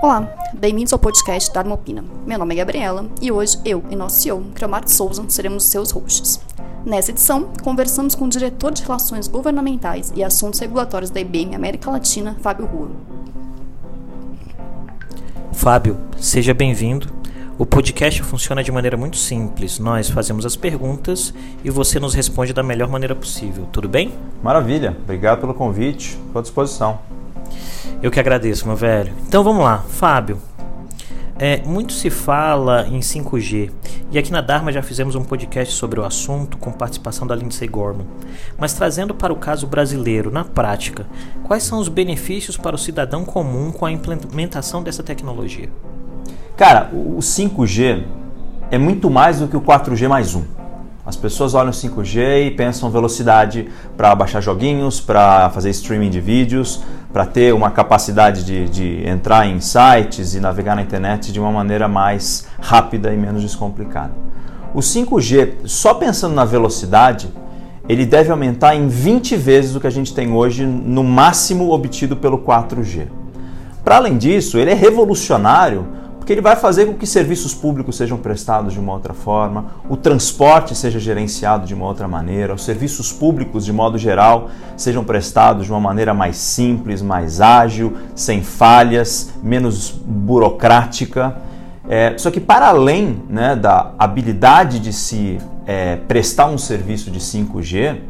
Olá, bem-vindos ao podcast Dharma Opina. Meu nome é Gabriela e hoje eu e nosso CEO, Cromar Souza, seremos os seus hosts. Nessa edição, conversamos com o diretor de Relações Governamentais e Assuntos Regulatórios da IBM América Latina, Fábio Ruro. Fábio, seja bem-vindo. O podcast funciona de maneira muito simples. Nós fazemos as perguntas e você nos responde da melhor maneira possível. Tudo bem? Maravilha. Obrigado pelo convite. Estou à disposição. Eu que agradeço, meu velho. Então vamos lá, Fábio. É, muito se fala em 5G e aqui na Dharma já fizemos um podcast sobre o assunto com participação da Lindsay Gorman. Mas trazendo para o caso brasileiro, na prática, quais são os benefícios para o cidadão comum com a implementação dessa tecnologia? Cara, o 5G é muito mais do que o 4G mais um. As pessoas olham 5G e pensam velocidade para baixar joguinhos, para fazer streaming de vídeos, para ter uma capacidade de, de, entrar em sites e navegar na internet de uma maneira mais rápida e menos descomplicada. O 5G, só pensando na velocidade, ele deve aumentar em 20 vezes o que a gente tem hoje no máximo obtido pelo 4G. Para além disso, ele é revolucionário porque ele vai fazer com que serviços públicos sejam prestados de uma outra forma, o transporte seja gerenciado de uma outra maneira, os serviços públicos, de modo geral, sejam prestados de uma maneira mais simples, mais ágil, sem falhas, menos burocrática. É, só que, para além né, da habilidade de se é, prestar um serviço de 5G,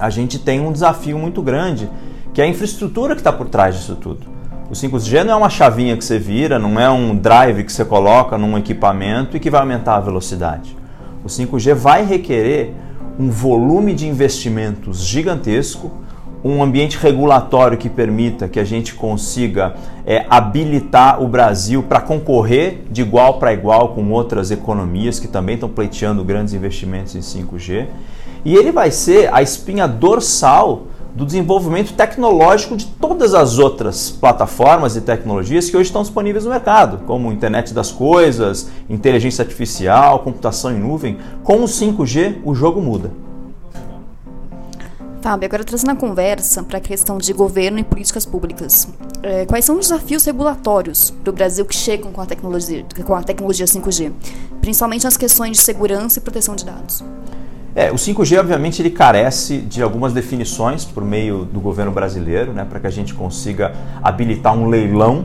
a gente tem um desafio muito grande, que é a infraestrutura que está por trás disso tudo. O 5G não é uma chavinha que você vira, não é um drive que você coloca num equipamento e que vai aumentar a velocidade. O 5G vai requerer um volume de investimentos gigantesco, um ambiente regulatório que permita que a gente consiga é, habilitar o Brasil para concorrer de igual para igual com outras economias que também estão pleiteando grandes investimentos em 5G. E ele vai ser a espinha dorsal do desenvolvimento tecnológico de todas as outras plataformas e tecnologias que hoje estão disponíveis no mercado, como internet das coisas, inteligência artificial, computação em nuvem. Com o 5G, o jogo muda. Fábio, agora trazendo a conversa para a questão de governo e políticas públicas. É, quais são os desafios regulatórios do Brasil que chegam com a tecnologia, com a tecnologia 5G, principalmente nas questões de segurança e proteção de dados? É, o 5G, obviamente, ele carece de algumas definições por meio do governo brasileiro, né, para que a gente consiga habilitar um leilão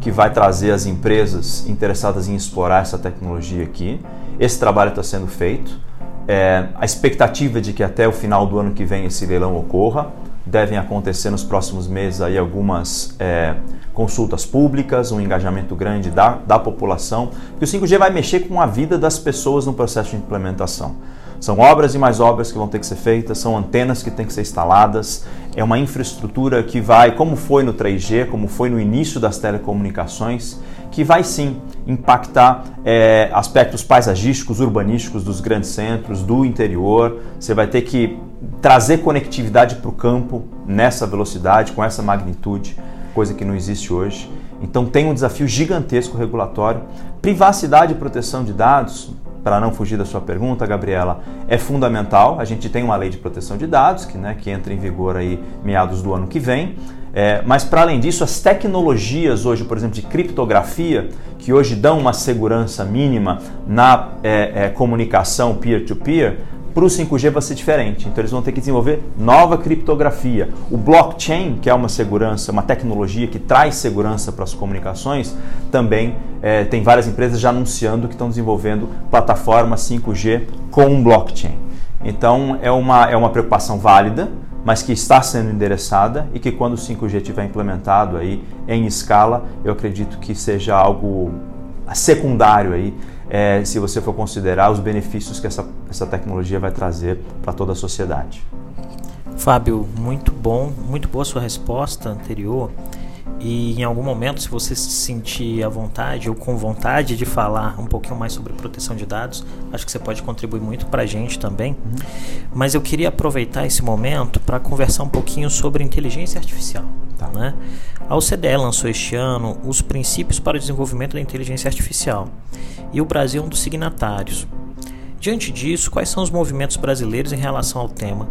que vai trazer as empresas interessadas em explorar essa tecnologia aqui. Esse trabalho está sendo feito. É, a expectativa é de que até o final do ano que vem esse leilão ocorra. Devem acontecer nos próximos meses aí algumas é, consultas públicas, um engajamento grande da, da população, porque o 5G vai mexer com a vida das pessoas no processo de implementação. São obras e mais obras que vão ter que ser feitas, são antenas que têm que ser instaladas, é uma infraestrutura que vai, como foi no 3G, como foi no início das telecomunicações, que vai sim impactar é, aspectos paisagísticos, urbanísticos dos grandes centros, do interior. Você vai ter que trazer conectividade para o campo nessa velocidade, com essa magnitude, coisa que não existe hoje. Então tem um desafio gigantesco regulatório. Privacidade e proteção de dados, para não fugir da sua pergunta, Gabriela, é fundamental. A gente tem uma lei de proteção de dados que, né, que entra em vigor aí meados do ano que vem. É, mas para além disso, as tecnologias hoje, por exemplo, de criptografia, que hoje dão uma segurança mínima na é, é, comunicação peer-to-peer, -peer, para o 5G vai ser diferente. Então eles vão ter que desenvolver nova criptografia. O blockchain, que é uma segurança, uma tecnologia que traz segurança para as comunicações, também é, tem várias empresas já anunciando que estão desenvolvendo plataformas 5G com blockchain. Então é uma, é uma preocupação válida, mas que está sendo endereçada e que quando o 5G estiver implementado aí em escala, eu acredito que seja algo secundário aí é, se você for considerar os benefícios que essa, essa tecnologia vai trazer para toda a sociedade. Fábio, muito bom, muito boa sua resposta anterior. E em algum momento, se você se sentir à vontade ou com vontade de falar um pouquinho mais sobre proteção de dados, acho que você pode contribuir muito para a gente também. Uhum. Mas eu queria aproveitar esse momento para conversar um pouquinho sobre inteligência artificial. Tá. Né? A OCDE lançou este ano os princípios para o desenvolvimento da inteligência artificial e o Brasil é um dos signatários. Diante disso, quais são os movimentos brasileiros em relação ao tema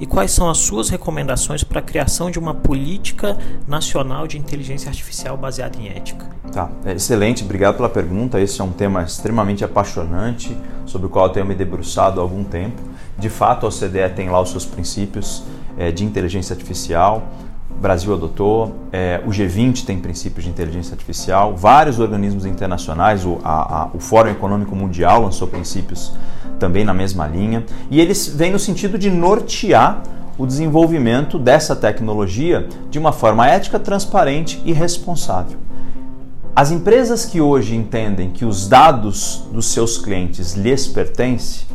e quais são as suas recomendações para a criação de uma política nacional de inteligência artificial baseada em ética? Tá, é excelente, obrigado pela pergunta. Esse é um tema extremamente apaixonante, sobre o qual eu tenho me debruçado há algum tempo. De fato, a OCDE tem lá os seus princípios é, de inteligência artificial. Brasil adotou, é, o G20 tem princípios de inteligência artificial, vários organismos internacionais, o, a, a, o Fórum Econômico Mundial lançou princípios também na mesma linha, e eles vêm no sentido de nortear o desenvolvimento dessa tecnologia de uma forma ética, transparente e responsável. As empresas que hoje entendem que os dados dos seus clientes lhes pertencem,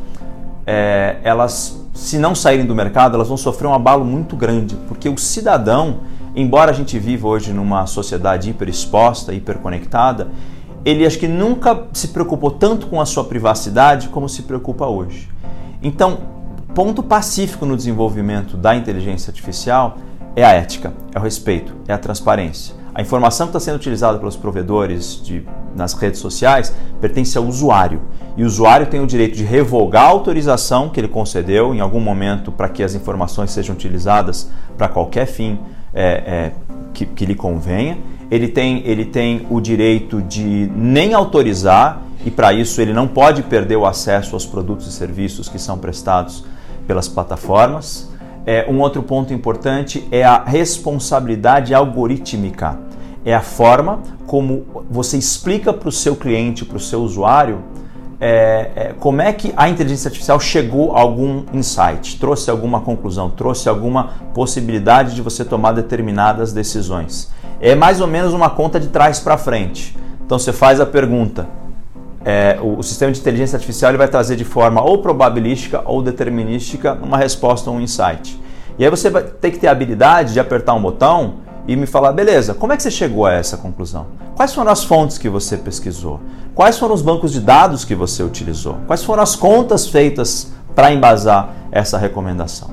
é, elas se não saírem do mercado, elas vão sofrer um abalo muito grande, porque o cidadão, embora a gente viva hoje numa sociedade hiperexposta, hiperconectada, ele acho que nunca se preocupou tanto com a sua privacidade como se preocupa hoje. Então, ponto pacífico no desenvolvimento da inteligência artificial é a ética, é o respeito, é a transparência. A informação que está sendo utilizada pelos provedores de, nas redes sociais pertence ao usuário. E o usuário tem o direito de revogar a autorização que ele concedeu em algum momento para que as informações sejam utilizadas para qualquer fim é, é, que, que lhe convenha. Ele tem, ele tem o direito de nem autorizar, e para isso ele não pode perder o acesso aos produtos e serviços que são prestados pelas plataformas. É, um outro ponto importante é a responsabilidade algorítmica. É a forma como você explica para o seu cliente, para o seu usuário, é, é, como é que a inteligência artificial chegou a algum insight, trouxe alguma conclusão, trouxe alguma possibilidade de você tomar determinadas decisões. É mais ou menos uma conta de trás para frente. Então você faz a pergunta: é, o, o, sistema de inteligência artificial ele vai trazer de forma ou probabilística ou determinística uma resposta ou um insight. E aí você vai ter que ter a habilidade de apertar um botão e me falar, beleza, como é que você chegou a essa conclusão? Quais foram as fontes que você pesquisou? Quais foram os bancos de dados que você utilizou? Quais foram as contas feitas para embasar essa recomendação?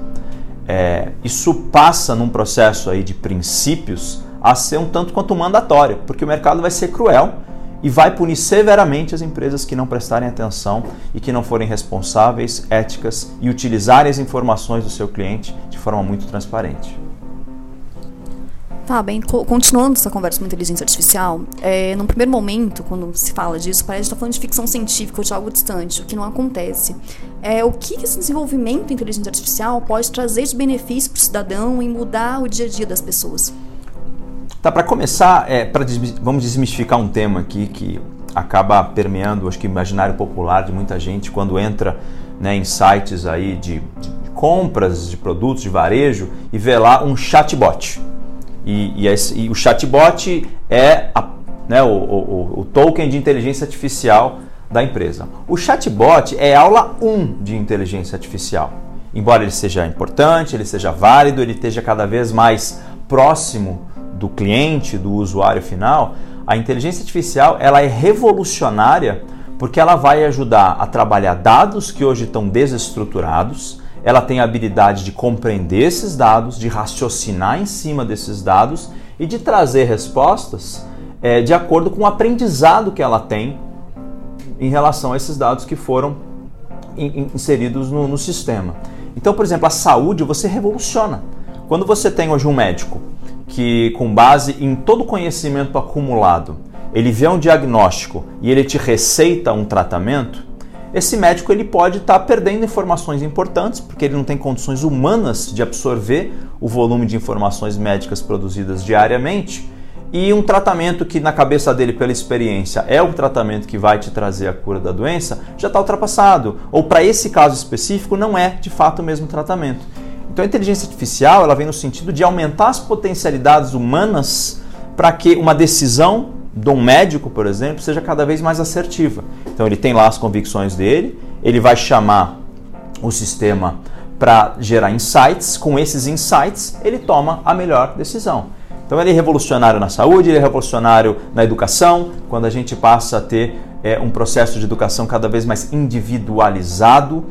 É, isso passa num processo aí de princípios a ser um tanto quanto mandatório, porque o mercado vai ser cruel e vai punir severamente as empresas que não prestarem atenção e que não forem responsáveis, éticas e utilizarem as informações do seu cliente de forma muito transparente. Tá bem, continuando essa conversa com inteligência artificial, é, num primeiro momento, quando se fala disso, parece que está falando de ficção científica ou de algo distante, o que não acontece. É, o que esse desenvolvimento de inteligência artificial pode trazer de benefício para o cidadão e mudar o dia a dia das pessoas? Tá, para começar, é, pra, vamos desmistificar um tema aqui que acaba permeando, acho que, o imaginário popular de muita gente quando entra né, em sites aí de, de compras de produtos de varejo e vê lá um chatbot. E, e, esse, e o chatbot é a, né, o, o, o, token de inteligência artificial da empresa. O chatbot é aula 1 de inteligência artificial. Embora ele seja importante, ele seja válido, ele esteja cada vez mais próximo do cliente, do usuário final, a inteligência artificial ela é revolucionária porque ela vai ajudar a trabalhar dados que hoje estão desestruturados, ela tem a habilidade de compreender esses dados, de raciocinar em cima desses dados e de trazer respostas é, de acordo com o aprendizado que ela tem em relação a esses dados que foram inseridos no, no sistema. Então, por exemplo, a saúde você revoluciona. Quando você tem hoje um médico que, com base em todo o conhecimento acumulado, ele vê um diagnóstico e ele te receita um tratamento, esse médico ele pode estar tá perdendo informações importantes, porque ele não tem condições humanas de absorver o volume de informações médicas produzidas diariamente. E um tratamento que, na cabeça dele, pela experiência, é o tratamento que vai te trazer a cura da doença, já está ultrapassado. Ou, para esse caso específico, não é de fato o mesmo tratamento. Então a inteligência artificial ela vem no sentido de aumentar as potencialidades humanas para que uma decisão de um médico, por exemplo, seja cada vez mais assertiva. Então ele tem lá as convicções dele, ele vai chamar o sistema para gerar insights, com esses insights ele toma a melhor decisão. Então ele é revolucionário na saúde, ele é revolucionário na educação, quando a gente passa a ter é, um processo de educação cada vez mais individualizado,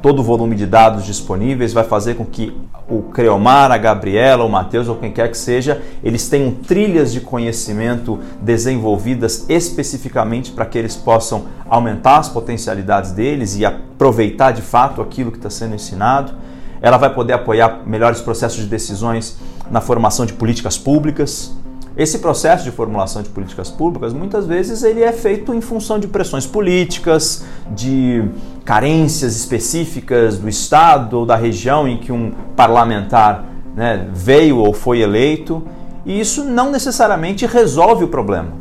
todo o volume de dados disponíveis vai fazer com que o Creomar, a Gabriela, o Matheus ou quem quer que seja, eles tenham trilhas de conhecimento desenvolvidas especificamente para que eles possam aumentar as potencialidades deles e aproveitar de fato aquilo que está sendo ensinado. Ela vai poder apoiar melhores processos de decisões na formação de políticas públicas, esse processo de formulação de políticas públicas, muitas vezes, ele é feito em função de pressões políticas, de carências específicas do Estado ou da região em que um parlamentar né, veio ou foi eleito, e isso não necessariamente resolve o problema.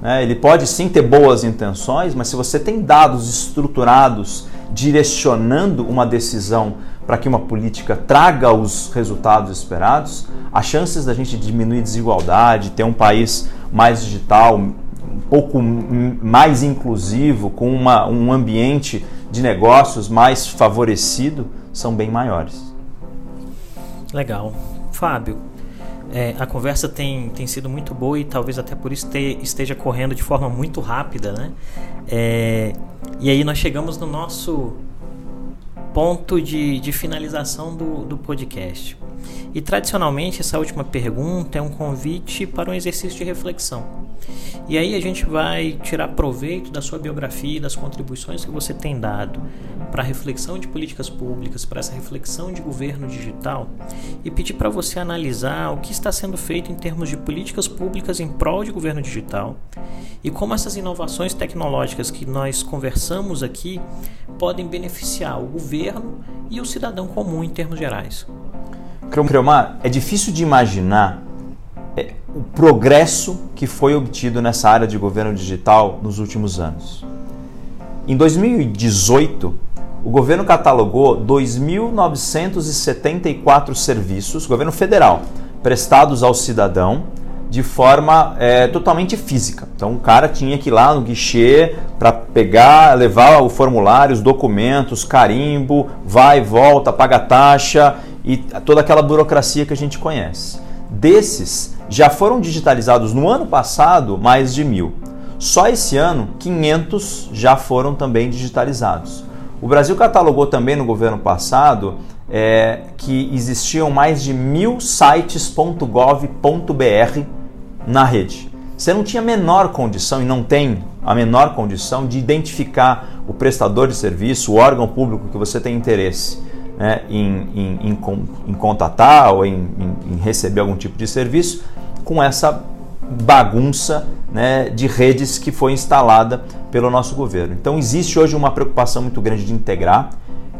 Né? Ele pode sim ter boas intenções, mas se você tem dados estruturados direcionando uma decisão para que uma política traga os resultados esperados, as chances da gente diminuir desigualdade, ter um país mais digital, um pouco mais inclusivo, com uma, um ambiente de negócios mais favorecido, são bem maiores. Legal. Fábio, é, a conversa tem, tem sido muito boa e talvez até por isso te, esteja correndo de forma muito rápida, né? É, e aí nós chegamos no nosso ponto de, de finalização do, do podcast. E tradicionalmente, essa última pergunta é um convite para um exercício de reflexão. E aí a gente vai tirar proveito da sua biografia e das contribuições que você tem dado para a reflexão de políticas públicas, para essa reflexão de governo digital e pedir para você analisar o que está sendo feito em termos de políticas públicas em prol de governo digital e como essas inovações tecnológicas que nós conversamos aqui podem beneficiar o governo e o cidadão comum em termos gerais. Cromar, é difícil de imaginar é, o progresso que foi obtido nessa área de governo digital nos últimos anos. Em 2018, o governo catalogou 2.974 serviços, governo federal, prestados ao cidadão de forma é, totalmente física. Então o cara tinha que ir lá no guichê para pegar, levar o formulário, os documentos, carimbo, vai, volta, paga taxa e toda aquela burocracia que a gente conhece. Desses, já foram digitalizados no ano passado mais de mil. Só esse ano, 500 já foram também digitalizados. O Brasil catalogou também no governo passado é, que existiam mais de mil sites.gov.br na rede. Você não tinha a menor condição e não tem a menor condição de identificar o prestador de serviço, o órgão público que você tem interesse né, em, em, em, em, contatar ou em, em, receber algum tipo de serviço com essa bagunça né, de redes que foi instalada pelo nosso governo. Então existe hoje uma preocupação muito grande de integrar.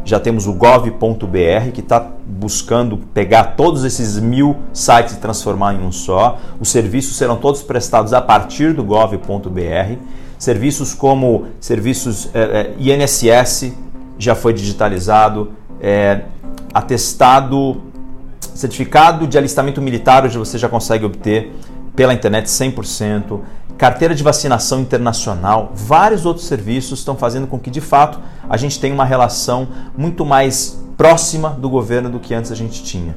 Já temos o gov.br que está buscando pegar todos esses mil sites e transformar em um só. Os serviços serão todos prestados a partir do gov.br. Serviços como serviços eh, eh INSS já foi digitalizado, é, atestado, certificado de alistamento militar, hoje você já consegue obter pela internet 100%, carteira de vacinação internacional, vários outros serviços estão fazendo com que de fato a gente tenha uma relação muito mais próxima do governo do que antes a gente tinha.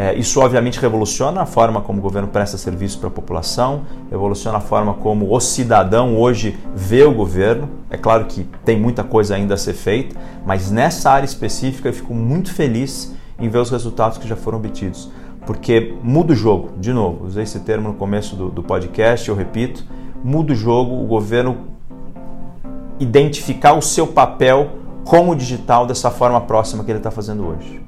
É, isso obviamente revoluciona a forma como o governo presta serviço para a população, revoluciona a forma como o cidadão hoje vê o governo. É claro que tem muita coisa ainda a ser feita, mas nessa área específica eu fico muito feliz em ver os resultados que já foram obtidos. Porque muda o jogo, de novo, usei esse termo no começo do, do podcast, eu repito, muda o jogo, o governo identificar o seu papel como digital dessa forma próxima que ele está fazendo hoje.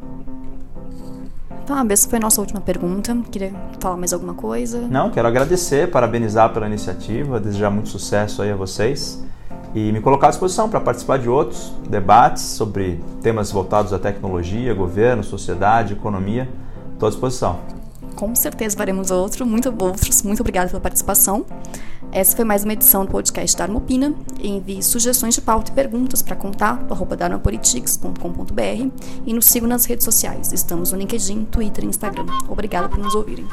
Tá, essa foi a nossa última pergunta. Queria falar mais alguma coisa? Não, quero agradecer, parabenizar pela iniciativa, desejar muito sucesso aí a vocês e me colocar à disposição para participar de outros debates sobre temas voltados à tecnologia, governo, sociedade, economia. Estou à disposição. Com certeza faremos outro, muito outros. Muito obrigada pela participação. Essa foi mais uma edição do podcast Dharma Opina. Envie sugestões de pauta e perguntas para contato.dharmapolitics.com.br e nos sigam nas redes sociais. Estamos no LinkedIn, Twitter e Instagram. Obrigada por nos ouvirem.